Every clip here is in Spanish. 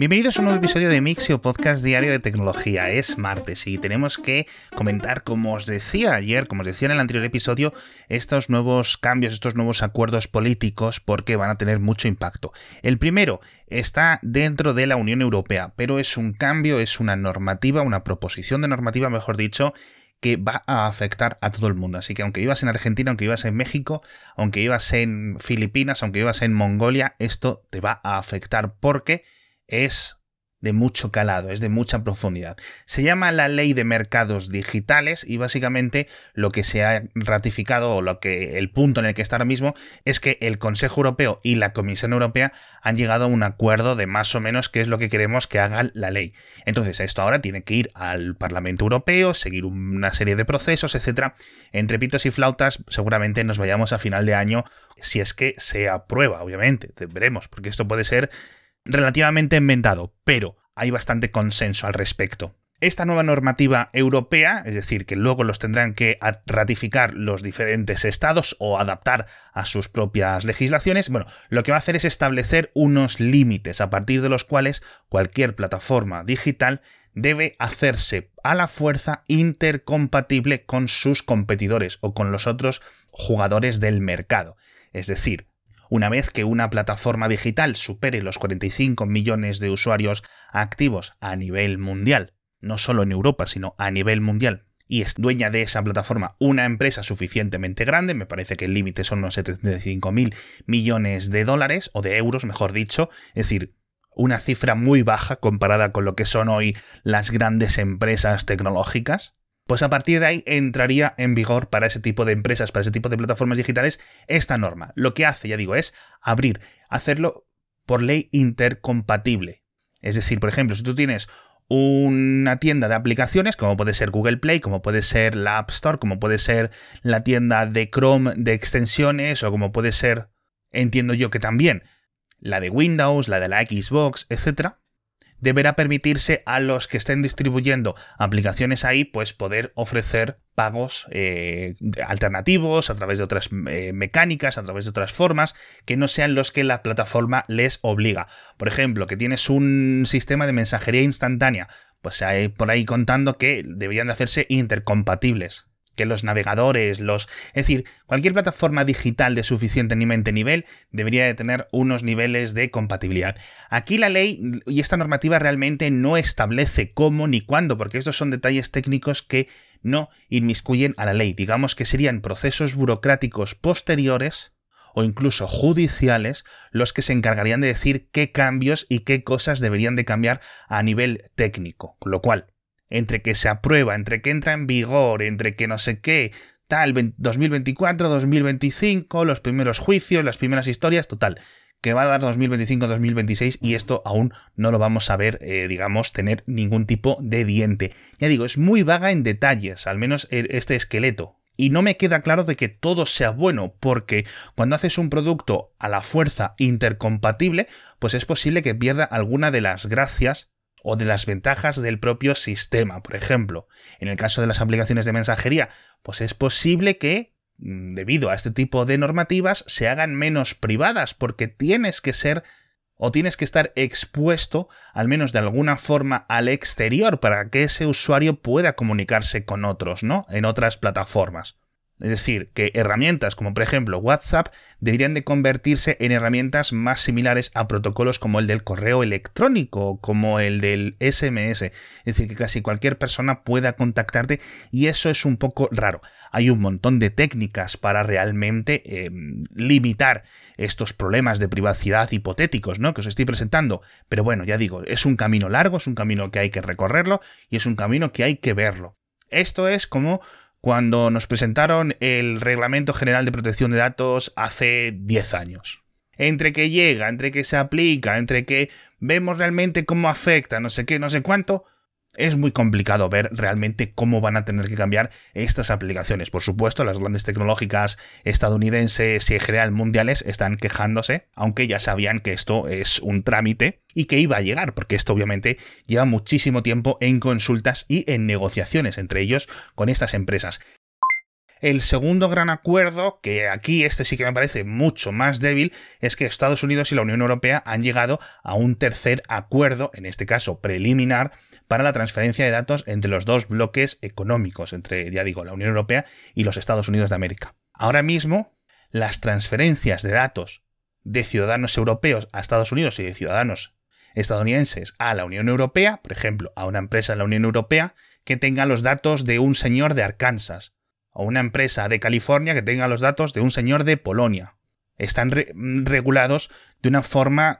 Bienvenidos a un nuevo episodio de Mixio Podcast Diario de Tecnología. Es martes y tenemos que comentar, como os decía ayer, como os decía en el anterior episodio, estos nuevos cambios, estos nuevos acuerdos políticos, porque van a tener mucho impacto. El primero está dentro de la Unión Europea, pero es un cambio, es una normativa, una proposición de normativa, mejor dicho, que va a afectar a todo el mundo. Así que aunque vivas en Argentina, aunque vivas en México, aunque vivas en Filipinas, aunque vivas en Mongolia, esto te va a afectar porque es de mucho calado, es de mucha profundidad. Se llama la Ley de Mercados Digitales y básicamente lo que se ha ratificado o lo que el punto en el que está ahora mismo es que el Consejo Europeo y la Comisión Europea han llegado a un acuerdo de más o menos qué es lo que queremos que haga la ley. Entonces, esto ahora tiene que ir al Parlamento Europeo, seguir una serie de procesos, etcétera. Entre pitos y flautas, seguramente nos vayamos a final de año si es que se aprueba, obviamente, veremos, porque esto puede ser relativamente enmendado, pero hay bastante consenso al respecto. Esta nueva normativa europea, es decir, que luego los tendrán que ratificar los diferentes estados o adaptar a sus propias legislaciones, bueno, lo que va a hacer es establecer unos límites a partir de los cuales cualquier plataforma digital debe hacerse a la fuerza intercompatible con sus competidores o con los otros jugadores del mercado. Es decir, una vez que una plataforma digital supere los 45 millones de usuarios activos a nivel mundial, no solo en Europa, sino a nivel mundial, y es dueña de esa plataforma una empresa suficientemente grande, me parece que el límite son unos 75 mil millones de dólares, o de euros, mejor dicho, es decir, una cifra muy baja comparada con lo que son hoy las grandes empresas tecnológicas, pues a partir de ahí entraría en vigor para ese tipo de empresas, para ese tipo de plataformas digitales, esta norma. Lo que hace, ya digo, es abrir, hacerlo por ley intercompatible. Es decir, por ejemplo, si tú tienes una tienda de aplicaciones, como puede ser Google Play, como puede ser la App Store, como puede ser la tienda de Chrome de extensiones, o como puede ser, entiendo yo que también, la de Windows, la de la Xbox, etc., deberá permitirse a los que estén distribuyendo aplicaciones ahí, pues poder ofrecer pagos eh, alternativos a través de otras eh, mecánicas, a través de otras formas, que no sean los que la plataforma les obliga. Por ejemplo, que tienes un sistema de mensajería instantánea, pues hay por ahí contando que deberían de hacerse intercompatibles que los navegadores, los... Es decir, cualquier plataforma digital de suficientemente nivel debería de tener unos niveles de compatibilidad. Aquí la ley y esta normativa realmente no establece cómo ni cuándo, porque estos son detalles técnicos que no inmiscuyen a la ley. Digamos que serían procesos burocráticos posteriores o incluso judiciales los que se encargarían de decir qué cambios y qué cosas deberían de cambiar a nivel técnico. Con lo cual, entre que se aprueba, entre que entra en vigor, entre que no sé qué, tal, 2024, 2025, los primeros juicios, las primeras historias, total, que va a dar 2025-2026 y esto aún no lo vamos a ver, eh, digamos, tener ningún tipo de diente. Ya digo, es muy vaga en detalles, al menos e, este esqueleto. Y no me queda claro de que todo sea bueno, porque cuando haces un producto a la fuerza intercompatible, pues es posible que pierda alguna de las gracias o de las ventajas del propio sistema. Por ejemplo, en el caso de las aplicaciones de mensajería, pues es posible que, mm, debido a este tipo de normativas, se hagan menos privadas, porque tienes que ser o tienes que estar expuesto, al menos de alguna forma, al exterior para que ese usuario pueda comunicarse con otros, ¿no? En otras plataformas. Es decir, que herramientas como por ejemplo WhatsApp deberían de convertirse en herramientas más similares a protocolos como el del correo electrónico, como el del SMS. Es decir, que casi cualquier persona pueda contactarte y eso es un poco raro. Hay un montón de técnicas para realmente em, limitar estos problemas de privacidad hipotéticos, ¿no? Que os estoy presentando. Pero bueno, ya digo, es un camino largo, es un camino que hay que recorrerlo y es un camino que hay que verlo. Esto es como cuando nos presentaron el Reglamento General de Protección de Datos hace 10 años. Entre que llega, entre que se aplica, entre que vemos realmente cómo afecta, no sé qué, no sé cuánto, es muy complicado ver realmente cómo van a tener que cambiar estas aplicaciones. Por supuesto, las grandes tecnológicas estadounidenses y en general mundiales están quejándose, aunque ya sabían que esto es un trámite y que iba a llegar, porque esto obviamente lleva muchísimo tiempo en consultas y en negociaciones entre ellos con estas empresas. El segundo gran acuerdo, que aquí este sí que me parece mucho más débil, es que Estados Unidos y la Unión Europea han llegado a un tercer acuerdo, en este caso preliminar, para la transferencia de datos entre los dos bloques económicos, entre, ya digo, la Unión Europea y los Estados Unidos de América. Ahora mismo, las transferencias de datos de ciudadanos europeos a Estados Unidos y de ciudadanos estadounidenses a la Unión Europea, por ejemplo, a una empresa de la Unión Europea que tenga los datos de un señor de Arkansas, o una empresa de California que tenga los datos de un señor de Polonia. Están regulados de una forma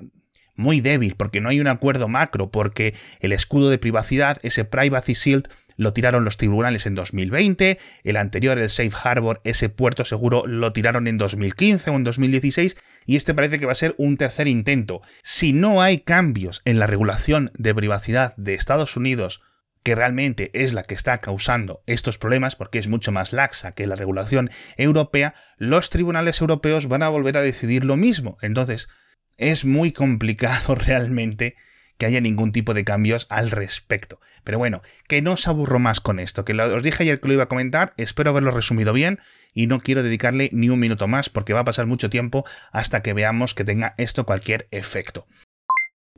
muy débil, porque no hay un acuerdo macro, porque el escudo de privacidad, ese Privacy Shield, lo tiraron los tribunales en 2020, el anterior, el Safe Harbor, ese puerto seguro, lo tiraron en 2015 o en 2016, y este parece que va a ser un tercer intento. Si no hay cambios en la regulación de privacidad de Estados Unidos que realmente es la que está causando estos problemas, porque es mucho más laxa que la regulación europea, los tribunales europeos van a volver a decidir lo mismo. Entonces, es muy complicado realmente que haya ningún tipo de cambios al respecto. Pero bueno, que no os aburro más con esto, que os dije ayer que lo iba a comentar, espero haberlo resumido bien y no quiero dedicarle ni un minuto más porque va a pasar mucho tiempo hasta que veamos que tenga esto cualquier efecto.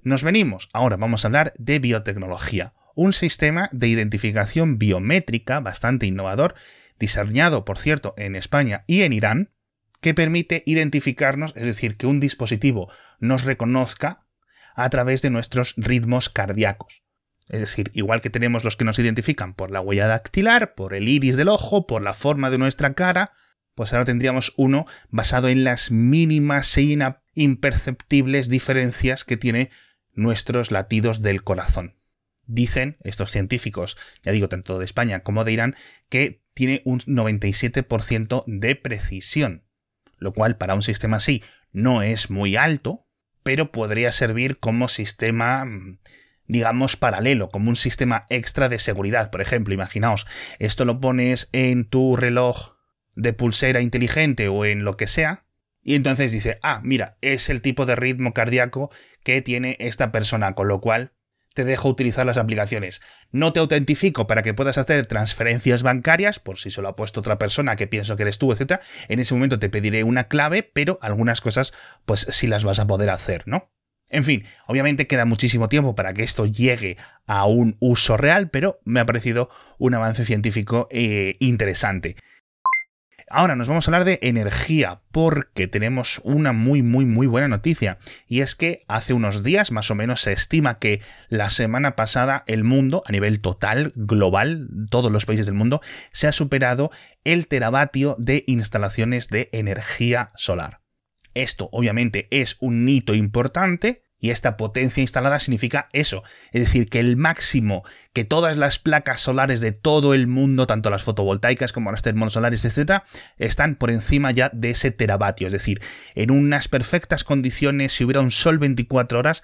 Nos venimos, ahora vamos a hablar de biotecnología un sistema de identificación biométrica bastante innovador, diseñado, por cierto, en España y en Irán, que permite identificarnos, es decir, que un dispositivo nos reconozca a través de nuestros ritmos cardíacos. Es decir, igual que tenemos los que nos identifican por la huella dactilar, por el iris del ojo, por la forma de nuestra cara, pues ahora tendríamos uno basado en las mínimas e imperceptibles diferencias que tiene nuestros latidos del corazón dicen estos científicos, ya digo, tanto de España como de Irán, que tiene un 97% de precisión, lo cual para un sistema así no es muy alto, pero podría servir como sistema digamos, paralelo, como un sistema extra de seguridad. Por ejemplo, imaginaos, esto lo pones en tu reloj de pulsera inteligente o en lo que sea, y entonces dice, ah, mira, es el tipo de ritmo cardíaco que tiene esta persona, con lo cual te dejo utilizar las aplicaciones. No te autentifico para que puedas hacer transferencias bancarias, por si se lo ha puesto otra persona que pienso que eres tú, etc. En ese momento te pediré una clave, pero algunas cosas, pues sí las vas a poder hacer, ¿no? En fin, obviamente queda muchísimo tiempo para que esto llegue a un uso real, pero me ha parecido un avance científico eh, interesante. Ahora nos vamos a hablar de energía, porque tenemos una muy, muy, muy buena noticia. Y es que hace unos días, más o menos, se estima que la semana pasada el mundo, a nivel total, global, todos los países del mundo, se ha superado el teravatio de instalaciones de energía solar. Esto obviamente es un hito importante y esta potencia instalada significa eso, es decir, que el máximo que todas las placas solares de todo el mundo, tanto las fotovoltaicas como las termosolares, etcétera, están por encima ya de ese teravatio, es decir, en unas perfectas condiciones, si hubiera un sol 24 horas,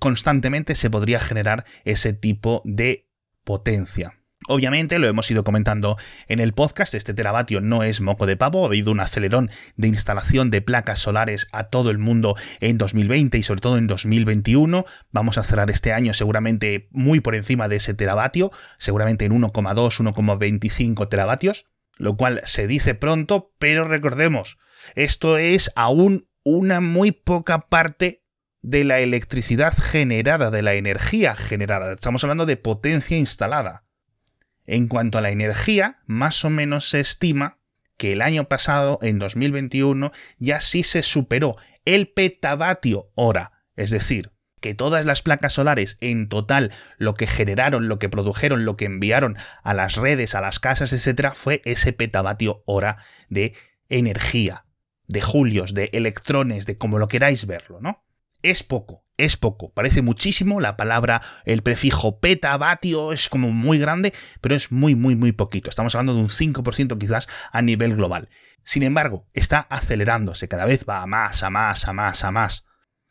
constantemente se podría generar ese tipo de potencia. Obviamente, lo hemos ido comentando en el podcast, este teravatio no es moco de pavo, ha habido un acelerón de instalación de placas solares a todo el mundo en 2020 y sobre todo en 2021. Vamos a cerrar este año seguramente muy por encima de ese teravatio, seguramente en 1,2, 1,25 teravatios, lo cual se dice pronto, pero recordemos, esto es aún una muy poca parte de la electricidad generada, de la energía generada. Estamos hablando de potencia instalada. En cuanto a la energía, más o menos se estima que el año pasado, en 2021, ya sí se superó el petavatio hora, es decir, que todas las placas solares en total lo que generaron, lo que produjeron, lo que enviaron a las redes, a las casas, etcétera, fue ese petavatio hora de energía, de julios, de electrones, de como lo queráis verlo, ¿no? Es poco, es poco, parece muchísimo, la palabra, el prefijo petavatio es como muy grande, pero es muy, muy, muy poquito. Estamos hablando de un 5% quizás a nivel global. Sin embargo, está acelerándose, cada vez va a más, a más, a más, a más.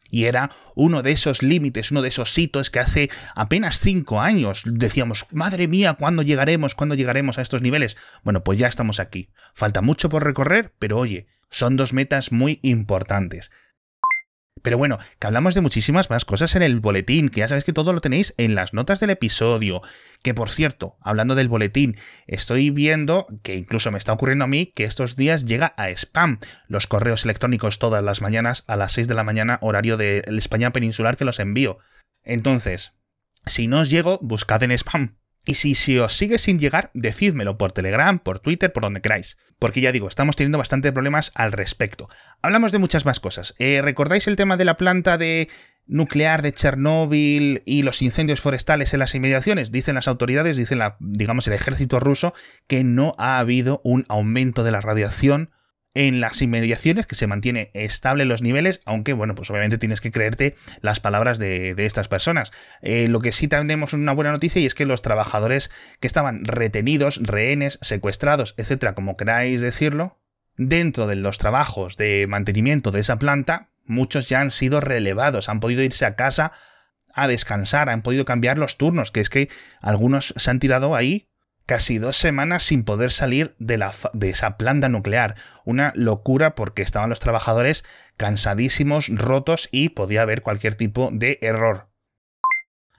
Y era uno de esos límites, uno de esos hitos que hace apenas cinco años decíamos, madre mía, ¿cuándo llegaremos? ¿Cuándo llegaremos a estos niveles? Bueno, pues ya estamos aquí. Falta mucho por recorrer, pero oye, son dos metas muy importantes. Pero bueno, que hablamos de muchísimas más cosas en el boletín, que ya sabéis que todo lo tenéis en las notas del episodio. Que por cierto, hablando del boletín, estoy viendo que incluso me está ocurriendo a mí que estos días llega a spam los correos electrónicos todas las mañanas a las 6 de la mañana, horario de España peninsular que los envío. Entonces, si no os llego, buscad en spam. Y si, si os sigue sin llegar, decídmelo por Telegram, por Twitter, por donde queráis. Porque ya digo, estamos teniendo bastantes problemas al respecto. Hablamos de muchas más cosas. Eh, ¿Recordáis el tema de la planta de nuclear de Chernóbil y los incendios forestales en las inmediaciones? Dicen las autoridades, dicen la, digamos el ejército ruso, que no ha habido un aumento de la radiación en las inmediaciones, que se mantiene estable los niveles, aunque bueno, pues obviamente tienes que creerte las palabras de, estas personas. Eh, lo que sí tenemos una buena noticia y es que los trabajadores que estaban retenidos, rehenes, secuestrados, etcétera, como queráis decirlo, dentro de los trabajos de mantenimiento de esa planta, muchos ya han sido relevados, han podido irse a casa a descansar, han podido cambiar los turnos, que es que algunos se han tirado ahí casi dos semanas sin poder salir de, la, de esa planta nuclear. Una locura porque estaban los trabajadores cansadísimos, rotos y podía haber cualquier tipo de error.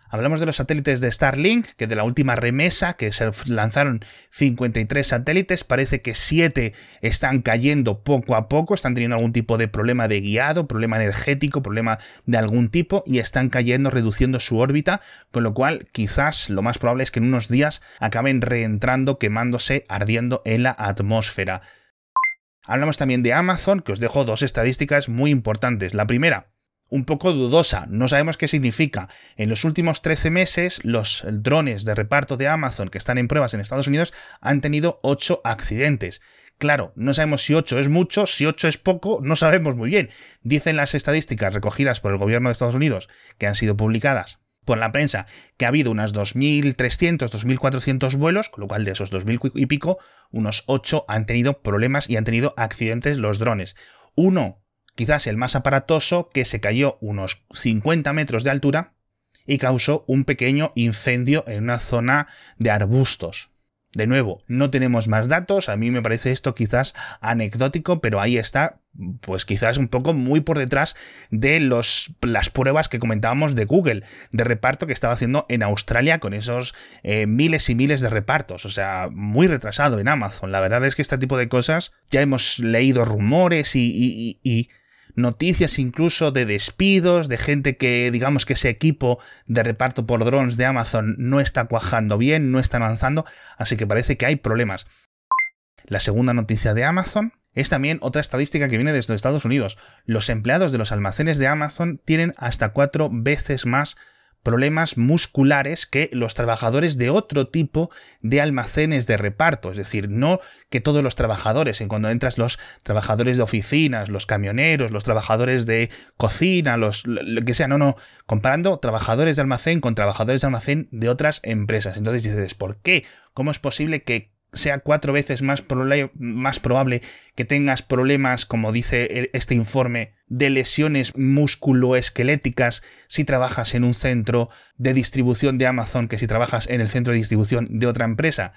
Hablamos de los satélites de Starlink, que de la última remesa, que se lanzaron 53 satélites, parece que 7 están cayendo poco a poco, están teniendo algún tipo de problema de guiado, problema energético, problema de algún tipo, y están cayendo, reduciendo su órbita, con lo cual quizás lo más probable es que en unos días acaben reentrando, quemándose, ardiendo en la atmósfera. Hablamos también de Amazon, que os dejo dos estadísticas muy importantes. La primera, un poco dudosa, no sabemos qué significa. En los últimos 13 meses, los drones de reparto de Amazon que están en pruebas en Estados Unidos han tenido 8 accidentes. Claro, no sabemos si 8 es mucho, si 8 es poco, no sabemos muy bien. Dicen las estadísticas recogidas por el gobierno de Estados Unidos, que han sido publicadas por la prensa, que ha habido unas 2.300, 2.400 vuelos, con lo cual de esos 2.000 y pico, unos 8 han tenido problemas y han tenido accidentes los drones. Uno quizás el más aparatoso, que se cayó unos 50 metros de altura y causó un pequeño incendio en una zona de arbustos. De nuevo, no tenemos más datos, a mí me parece esto quizás anecdótico, pero ahí está, pues quizás un poco muy por detrás de las pruebas que comentábamos de Google, de reparto que estaba haciendo en Australia con esos eh, miles y miles de repartos, o sea, muy retrasado en Amazon. La verdad es que este tipo de cosas ya hemos leído rumores y noticias incluso de despidos, de gente que digamos que ese equipo de reparto por drones de Amazon no está cuajando bien, no está avanzando, así que parece que hay problemas. La segunda noticia de Amazon es también otra estadística que viene desde Estados Unidos. Los empleados de los almacenes de Amazon tienen hasta cuatro veces más problemas musculares que los trabajadores de otro tipo de almacenes de reparto. Es decir, no que todos los trabajadores, en cuando entras los trabajadores de oficinas, los camioneros, los trabajadores de cocina, los lo que sea, no, no, comparando trabajadores de almacén con trabajadores de almacén de otras empresas. Entonces dices, ¿por qué? ¿Cómo es posible que sea cuatro veces más, más probable que tengas problemas, como dice este informe, de lesiones musculoesqueléticas si trabajas en un centro de distribución de Amazon que si trabajas en el centro de distribución de otra empresa.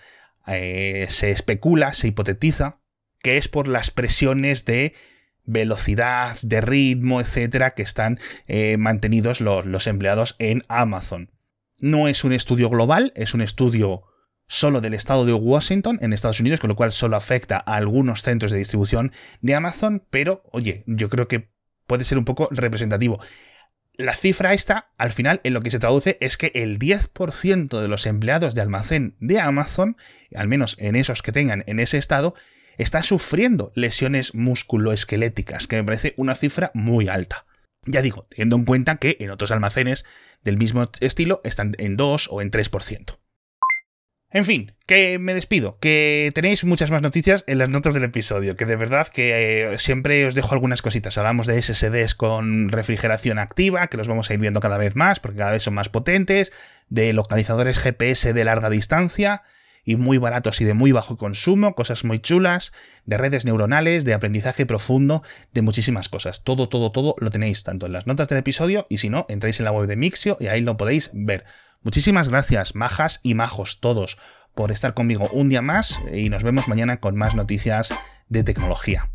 Eh, se especula, se hipotetiza que es por las presiones de velocidad, de ritmo, etcétera, que están eh, mantenidos los, los empleados en Amazon. No es un estudio global, es un estudio solo del estado de Washington en Estados Unidos, con lo cual solo afecta a algunos centros de distribución de Amazon, pero oye, yo creo que puede ser un poco representativo. La cifra esta, al final, en lo que se traduce es que el 10% de los empleados de almacén de Amazon, al menos en esos que tengan en ese estado, está sufriendo lesiones musculoesqueléticas, que me parece una cifra muy alta. Ya digo, teniendo en cuenta que en otros almacenes del mismo estilo están en 2 o en 3%. En fin, que me despido, que tenéis muchas más noticias en las notas del episodio, que de verdad que eh, siempre os dejo algunas cositas. Hablamos de SSDs con refrigeración activa, que los vamos a ir viendo cada vez más, porque cada vez son más potentes, de localizadores GPS de larga distancia y muy baratos y de muy bajo consumo, cosas muy chulas, de redes neuronales, de aprendizaje profundo, de muchísimas cosas. Todo, todo, todo lo tenéis tanto en las notas del episodio y si no, entráis en la web de Mixio y ahí lo podéis ver. Muchísimas gracias, majas y majos todos, por estar conmigo un día más y nos vemos mañana con más noticias de tecnología.